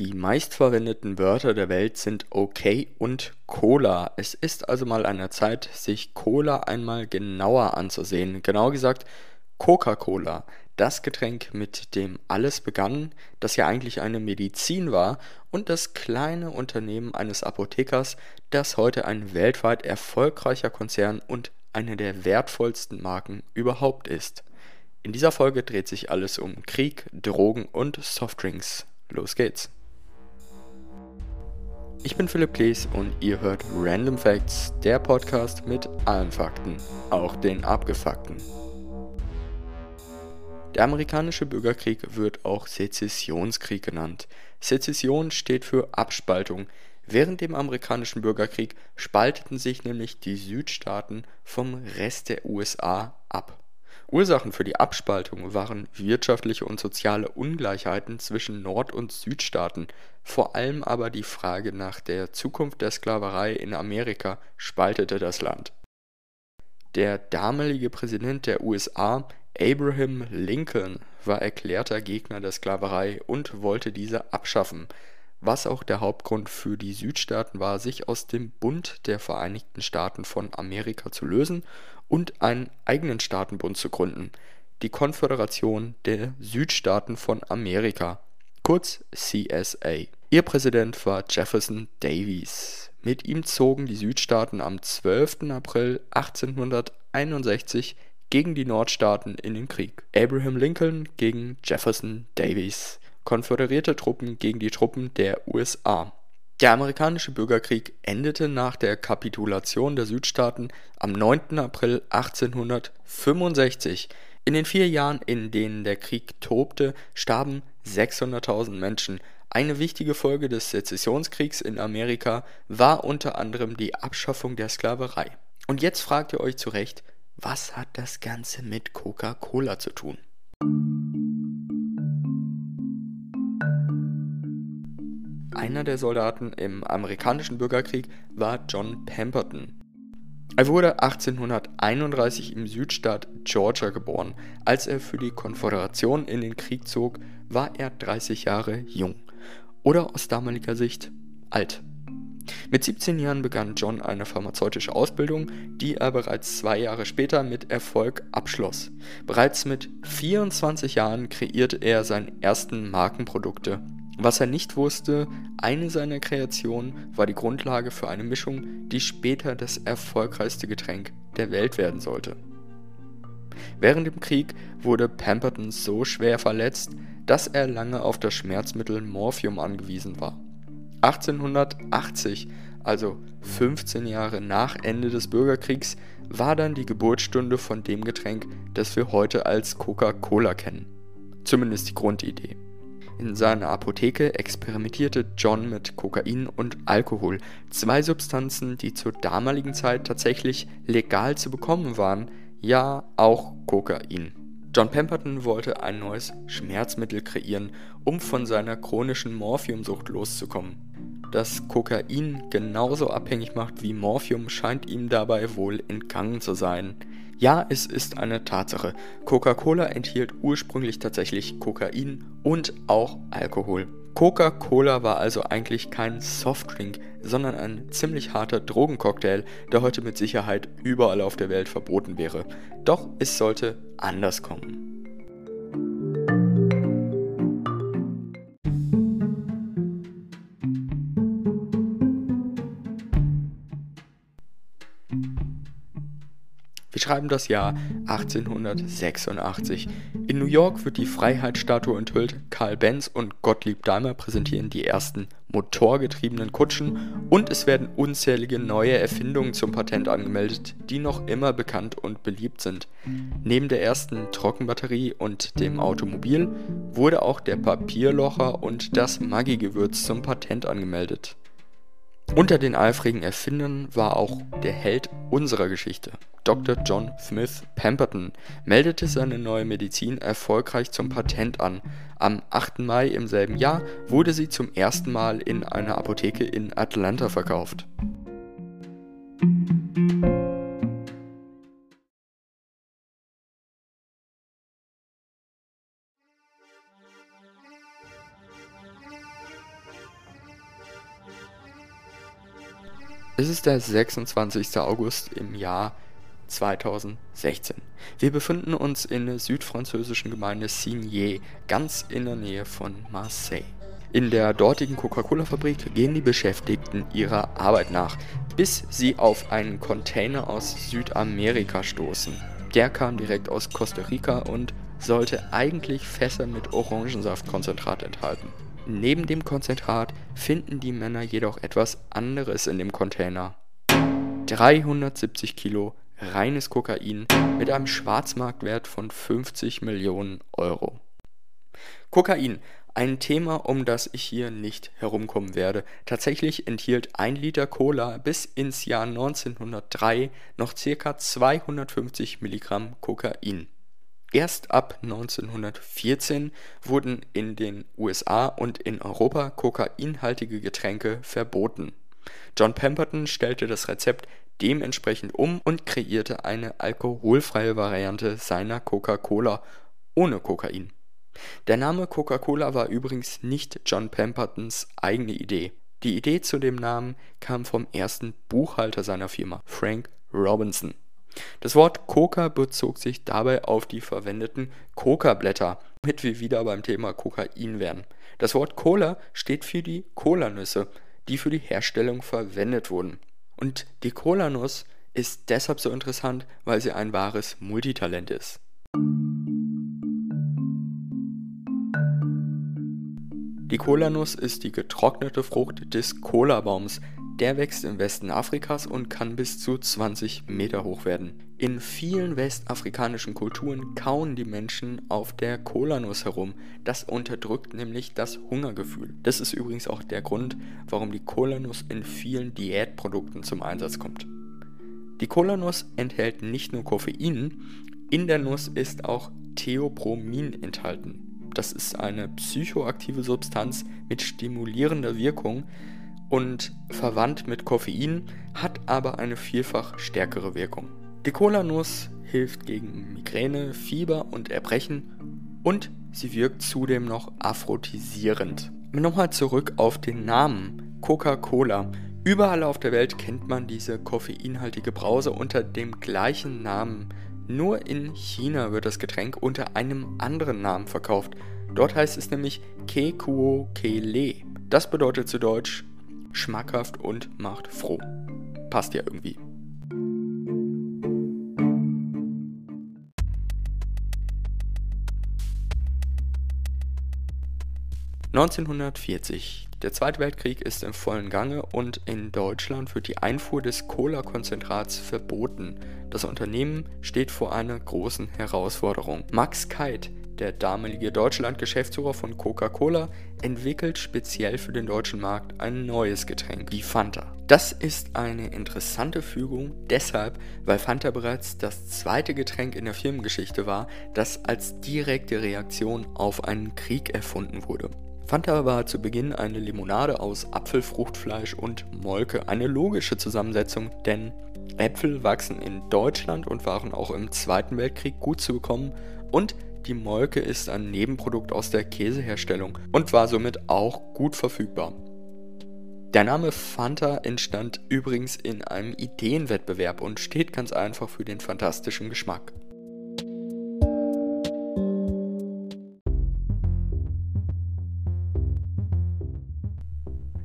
Die meistverwendeten Wörter der Welt sind okay und Cola. Es ist also mal an der Zeit, sich Cola einmal genauer anzusehen. Genau gesagt Coca-Cola. Das Getränk, mit dem alles begann, das ja eigentlich eine Medizin war und das kleine Unternehmen eines Apothekers, das heute ein weltweit erfolgreicher Konzern und eine der wertvollsten Marken überhaupt ist. In dieser Folge dreht sich alles um Krieg, Drogen und Softdrinks. Los geht's! Ich bin Philipp Klees und ihr hört Random Facts, der Podcast mit allen Fakten, auch den abgefuckten. Der amerikanische Bürgerkrieg wird auch Sezessionskrieg genannt. Sezession steht für Abspaltung. Während dem amerikanischen Bürgerkrieg spalteten sich nämlich die Südstaaten vom Rest der USA ab. Ursachen für die Abspaltung waren wirtschaftliche und soziale Ungleichheiten zwischen Nord und Südstaaten, vor allem aber die Frage nach der Zukunft der Sklaverei in Amerika spaltete das Land. Der damalige Präsident der USA, Abraham Lincoln, war erklärter Gegner der Sklaverei und wollte diese abschaffen, was auch der Hauptgrund für die Südstaaten war, sich aus dem Bund der Vereinigten Staaten von Amerika zu lösen und einen eigenen Staatenbund zu gründen, die Konföderation der Südstaaten von Amerika, kurz CSA. Ihr Präsident war Jefferson Davis. Mit ihm zogen die Südstaaten am 12. April 1861 gegen die Nordstaaten in den Krieg. Abraham Lincoln gegen Jefferson Davis. Konföderierte Truppen gegen die Truppen der USA. Der amerikanische Bürgerkrieg endete nach der Kapitulation der Südstaaten am 9. April 1865. In den vier Jahren, in denen der Krieg tobte, starben 600.000 Menschen. Eine wichtige Folge des Sezessionskriegs in Amerika war unter anderem die Abschaffung der Sklaverei. Und jetzt fragt ihr euch zu Recht, was hat das Ganze mit Coca-Cola zu tun? Einer der Soldaten im amerikanischen Bürgerkrieg war John Pemberton. Er wurde 1831 im Südstaat Georgia geboren. Als er für die Konföderation in den Krieg zog, war er 30 Jahre jung. Oder aus damaliger Sicht alt. Mit 17 Jahren begann John eine pharmazeutische Ausbildung, die er bereits zwei Jahre später mit Erfolg abschloss. Bereits mit 24 Jahren kreierte er seine ersten Markenprodukte was er nicht wusste, eine seiner Kreationen war die Grundlage für eine Mischung, die später das erfolgreichste Getränk der Welt werden sollte. Während dem Krieg wurde Pemberton so schwer verletzt, dass er lange auf das Schmerzmittel Morphium angewiesen war. 1880, also 15 Jahre nach Ende des Bürgerkriegs, war dann die Geburtsstunde von dem Getränk, das wir heute als Coca-Cola kennen. Zumindest die Grundidee. In seiner Apotheke experimentierte John mit Kokain und Alkohol, zwei Substanzen, die zur damaligen Zeit tatsächlich legal zu bekommen waren, ja auch Kokain. John Pemberton wollte ein neues Schmerzmittel kreieren, um von seiner chronischen Morphiumsucht loszukommen. Dass Kokain genauso abhängig macht wie Morphium scheint ihm dabei wohl entgangen zu sein. Ja, es ist eine Tatsache. Coca-Cola enthielt ursprünglich tatsächlich Kokain und auch Alkohol. Coca-Cola war also eigentlich kein Softdrink, sondern ein ziemlich harter Drogencocktail, der heute mit Sicherheit überall auf der Welt verboten wäre. Doch es sollte anders kommen. Wir schreiben das Jahr 1886. In New York wird die Freiheitsstatue enthüllt. Karl Benz und Gottlieb Daimler präsentieren die ersten motorgetriebenen Kutschen und es werden unzählige neue Erfindungen zum Patent angemeldet, die noch immer bekannt und beliebt sind. Neben der ersten Trockenbatterie und dem Automobil wurde auch der Papierlocher und das Maggi-Gewürz zum Patent angemeldet. Unter den eifrigen Erfindern war auch der Held unserer Geschichte. Dr. John Smith Pemberton meldete seine neue Medizin erfolgreich zum Patent an. Am 8. Mai im selben Jahr wurde sie zum ersten Mal in einer Apotheke in Atlanta verkauft. Es ist der 26. August im Jahr 2016. Wir befinden uns in der südfranzösischen Gemeinde Signé, ganz in der Nähe von Marseille. In der dortigen Coca-Cola-Fabrik gehen die Beschäftigten ihrer Arbeit nach, bis sie auf einen Container aus Südamerika stoßen. Der kam direkt aus Costa Rica und sollte eigentlich Fässer mit Orangensaftkonzentrat enthalten. Neben dem Konzentrat finden die Männer jedoch etwas anderes in dem Container. 370 Kilo reines Kokain mit einem Schwarzmarktwert von 50 Millionen Euro. Kokain, ein Thema, um das ich hier nicht herumkommen werde. Tatsächlich enthielt ein Liter Cola bis ins Jahr 1903 noch ca. 250 Milligramm Kokain. Erst ab 1914 wurden in den USA und in Europa kokainhaltige Getränke verboten. John Pemberton stellte das Rezept dementsprechend um und kreierte eine alkoholfreie Variante seiner Coca-Cola ohne Kokain. Der Name Coca-Cola war übrigens nicht John Pembertons eigene Idee. Die Idee zu dem Namen kam vom ersten Buchhalter seiner Firma, Frank Robinson das Wort Coca bezog sich dabei auf die verwendeten Coca-Blätter, womit wir wieder beim Thema Kokain wären. Das Wort Cola steht für die Colanüsse, die für die Herstellung verwendet wurden. Und die Colanuss ist deshalb so interessant, weil sie ein wahres Multitalent ist. Die Kolanuss ist die getrocknete Frucht des Kolabaums, der wächst im Westen Afrikas und kann bis zu 20 Meter hoch werden. In vielen westafrikanischen Kulturen kauen die Menschen auf der Kolanuss herum. Das unterdrückt nämlich das Hungergefühl. Das ist übrigens auch der Grund, warum die Kolanuss in vielen Diätprodukten zum Einsatz kommt. Die Kolanuss enthält nicht nur Koffein, in der Nuss ist auch Theopromin enthalten. Das ist eine psychoaktive Substanz mit stimulierender Wirkung, und verwandt mit Koffein, hat aber eine vielfach stärkere Wirkung. Die Cola-Nuss hilft gegen Migräne, Fieber und Erbrechen und sie wirkt zudem noch aphrodisierend. Nochmal zurück auf den Namen Coca-Cola. Überall auf der Welt kennt man diese koffeinhaltige Brause unter dem gleichen Namen. Nur in China wird das Getränk unter einem anderen Namen verkauft. Dort heißt es nämlich Kekuo Kele. Das bedeutet zu Deutsch schmackhaft und macht froh. Passt ja irgendwie. (1940) Der Zweite Weltkrieg ist im vollen Gange und in Deutschland wird die Einfuhr des Cola-Konzentrats verboten. Das Unternehmen steht vor einer großen Herausforderung. Max Keit der damalige Deutschland-Geschäftsführer von Coca-Cola, entwickelt speziell für den deutschen Markt ein neues Getränk, die Fanta. Das ist eine interessante Fügung deshalb, weil Fanta bereits das zweite Getränk in der Firmengeschichte war, das als direkte Reaktion auf einen Krieg erfunden wurde. Fanta war zu Beginn eine Limonade aus Apfelfruchtfleisch und Molke, eine logische Zusammensetzung, denn Äpfel wachsen in Deutschland und waren auch im Zweiten Weltkrieg gut zu bekommen und die Molke ist ein Nebenprodukt aus der Käseherstellung und war somit auch gut verfügbar. Der Name Fanta entstand übrigens in einem Ideenwettbewerb und steht ganz einfach für den fantastischen Geschmack.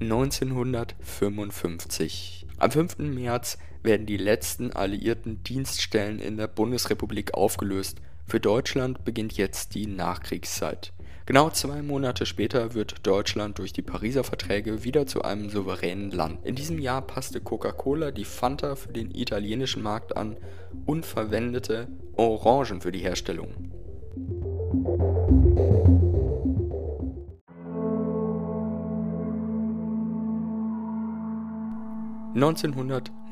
(1955) Am 5. März werden die letzten alliierten Dienststellen in der Bundesrepublik aufgelöst für Deutschland beginnt jetzt die Nachkriegszeit. Genau zwei Monate später wird Deutschland durch die Pariser Verträge wieder zu einem souveränen Land. In diesem Jahr passte Coca-Cola die Fanta für den italienischen Markt an und verwendete Orangen für die Herstellung.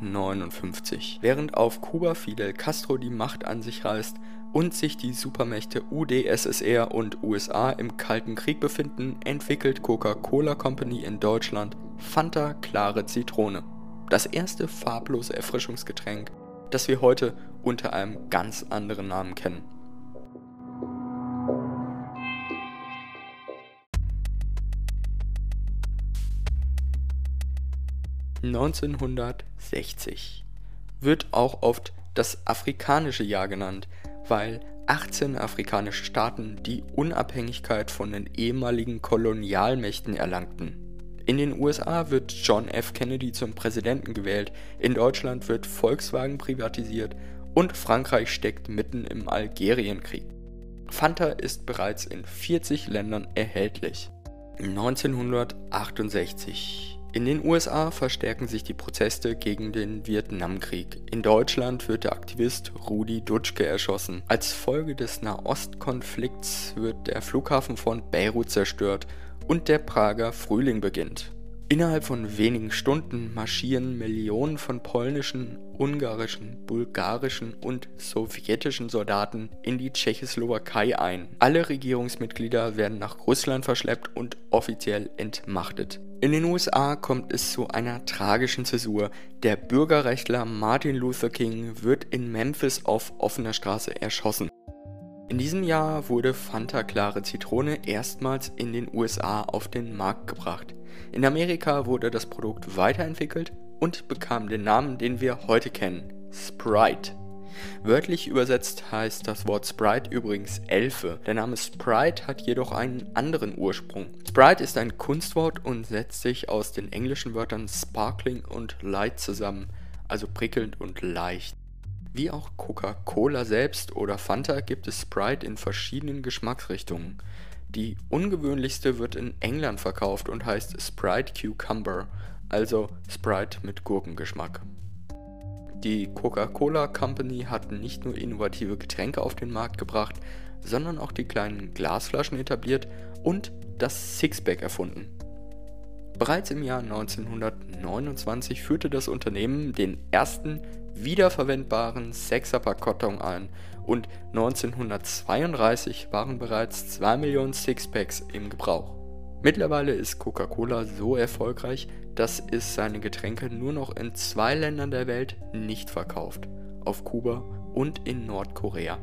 1959. Während auf Kuba Fidel Castro die Macht an sich reißt und sich die Supermächte UdSSR und USA im Kalten Krieg befinden, entwickelt Coca-Cola Company in Deutschland Fanta Klare Zitrone. Das erste farblose Erfrischungsgetränk, das wir heute unter einem ganz anderen Namen kennen. 1960 wird auch oft das afrikanische Jahr genannt, weil 18 afrikanische Staaten die Unabhängigkeit von den ehemaligen Kolonialmächten erlangten. In den USA wird John F. Kennedy zum Präsidenten gewählt, in Deutschland wird Volkswagen privatisiert und Frankreich steckt mitten im Algerienkrieg. Fanta ist bereits in 40 Ländern erhältlich. 1968 in den USA verstärken sich die Proteste gegen den Vietnamkrieg. In Deutschland wird der Aktivist Rudi Dutschke erschossen. Als Folge des Nahostkonflikts wird der Flughafen von Beirut zerstört und der Prager Frühling beginnt. Innerhalb von wenigen Stunden marschieren Millionen von polnischen, ungarischen, bulgarischen und sowjetischen Soldaten in die Tschechoslowakei ein. Alle Regierungsmitglieder werden nach Russland verschleppt und offiziell entmachtet. In den USA kommt es zu einer tragischen Zäsur. Der Bürgerrechtler Martin Luther King wird in Memphis auf offener Straße erschossen. In diesem Jahr wurde Fanta Klare Zitrone erstmals in den USA auf den Markt gebracht. In Amerika wurde das Produkt weiterentwickelt und bekam den Namen, den wir heute kennen, Sprite. Wörtlich übersetzt heißt das Wort Sprite übrigens Elfe. Der Name Sprite hat jedoch einen anderen Ursprung. Sprite ist ein Kunstwort und setzt sich aus den englischen Wörtern sparkling und light zusammen, also prickelnd und leicht. Wie auch Coca-Cola selbst oder Fanta gibt es Sprite in verschiedenen Geschmacksrichtungen. Die ungewöhnlichste wird in England verkauft und heißt Sprite Cucumber, also Sprite mit Gurkengeschmack. Die Coca-Cola Company hat nicht nur innovative Getränke auf den Markt gebracht, sondern auch die kleinen Glasflaschen etabliert und das Sixpack erfunden. Bereits im Jahr 1929 führte das Unternehmen den ersten wiederverwendbaren Sechserpack-Karton ein und 1932 waren bereits 2 Millionen Sixpacks im Gebrauch. Mittlerweile ist Coca-Cola so erfolgreich, dass es seine Getränke nur noch in zwei Ländern der Welt nicht verkauft, auf Kuba und in Nordkorea.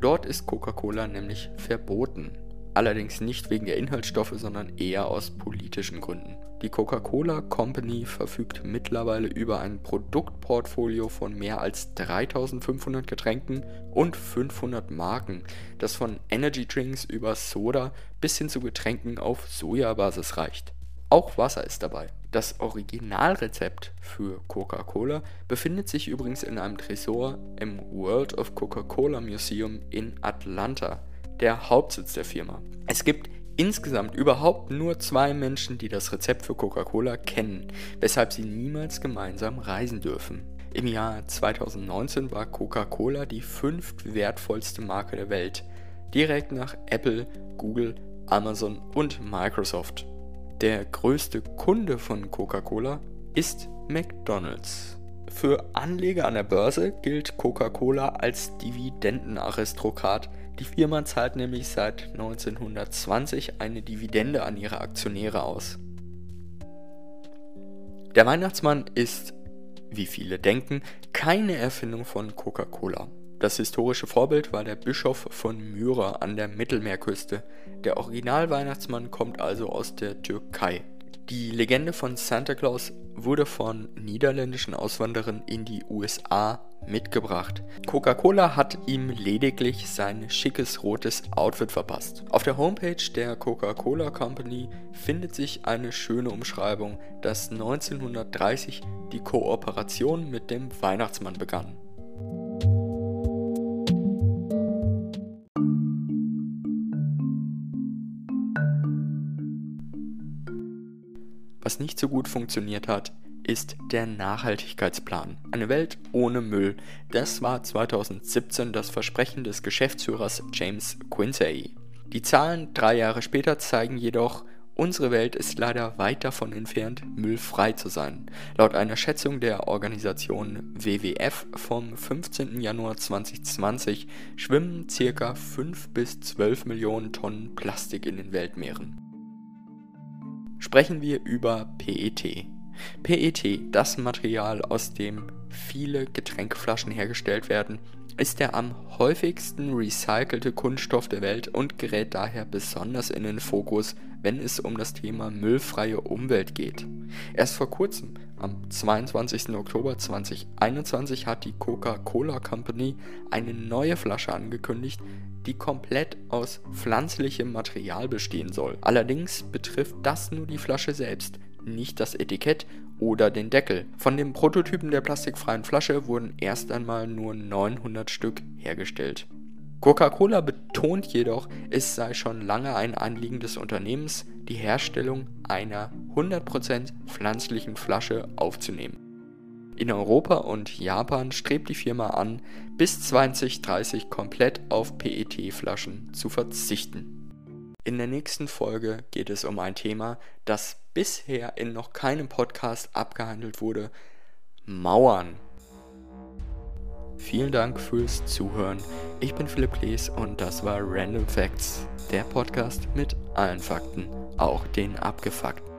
Dort ist Coca-Cola nämlich verboten allerdings nicht wegen der Inhaltsstoffe, sondern eher aus politischen Gründen. Die Coca-Cola Company verfügt mittlerweile über ein Produktportfolio von mehr als 3500 Getränken und 500 Marken, das von Energy Drinks über Soda bis hin zu Getränken auf Sojabasis reicht. Auch Wasser ist dabei. Das Originalrezept für Coca-Cola befindet sich übrigens in einem Tresor im World of Coca-Cola Museum in Atlanta der Hauptsitz der Firma. Es gibt insgesamt überhaupt nur zwei Menschen, die das Rezept für Coca-Cola kennen, weshalb sie niemals gemeinsam reisen dürfen. Im Jahr 2019 war Coca-Cola die fünft wertvollste Marke der Welt, direkt nach Apple, Google, Amazon und Microsoft. Der größte Kunde von Coca-Cola ist McDonald's. Für Anleger an der Börse gilt Coca-Cola als Dividendenaristokrat, die Firma zahlt nämlich seit 1920 eine Dividende an ihre Aktionäre aus. Der Weihnachtsmann ist, wie viele denken, keine Erfindung von Coca-Cola. Das historische Vorbild war der Bischof von Myra an der Mittelmeerküste. Der Original-Weihnachtsmann kommt also aus der Türkei. Die Legende von Santa Claus wurde von niederländischen Auswanderern in die USA mitgebracht. Coca-Cola hat ihm lediglich sein schickes rotes Outfit verpasst. Auf der Homepage der Coca-Cola Company findet sich eine schöne Umschreibung, dass 1930 die Kooperation mit dem Weihnachtsmann begann. Was nicht so gut funktioniert hat, ist der Nachhaltigkeitsplan. Eine Welt ohne Müll. Das war 2017 das Versprechen des Geschäftsführers James Quincy. Die Zahlen drei Jahre später zeigen jedoch, unsere Welt ist leider weit davon entfernt, müllfrei zu sein. Laut einer Schätzung der Organisation WWF vom 15. Januar 2020 schwimmen ca. 5 bis 12 Millionen Tonnen Plastik in den Weltmeeren. Sprechen wir über PET. PET, das Material, aus dem viele Getränkeflaschen hergestellt werden, ist der am häufigsten recycelte Kunststoff der Welt und gerät daher besonders in den Fokus, wenn es um das Thema müllfreie Umwelt geht. Erst vor kurzem, am 22. Oktober 2021 hat die Coca-Cola Company eine neue Flasche angekündigt, die komplett aus pflanzlichem Material bestehen soll. Allerdings betrifft das nur die Flasche selbst, nicht das Etikett oder den Deckel. Von den Prototypen der plastikfreien Flasche wurden erst einmal nur 900 Stück hergestellt. Coca-Cola betont jedoch, es sei schon lange ein Anliegen des Unternehmens, die Herstellung einer 100% pflanzlichen Flasche aufzunehmen. In Europa und Japan strebt die Firma an, bis 2030 komplett auf PET-Flaschen zu verzichten. In der nächsten Folge geht es um ein Thema, das bisher in noch keinem Podcast abgehandelt wurde, Mauern. Vielen Dank fürs Zuhören. Ich bin Philipp Klees und das war Random Facts, der Podcast mit allen Fakten, auch den abgefuckten.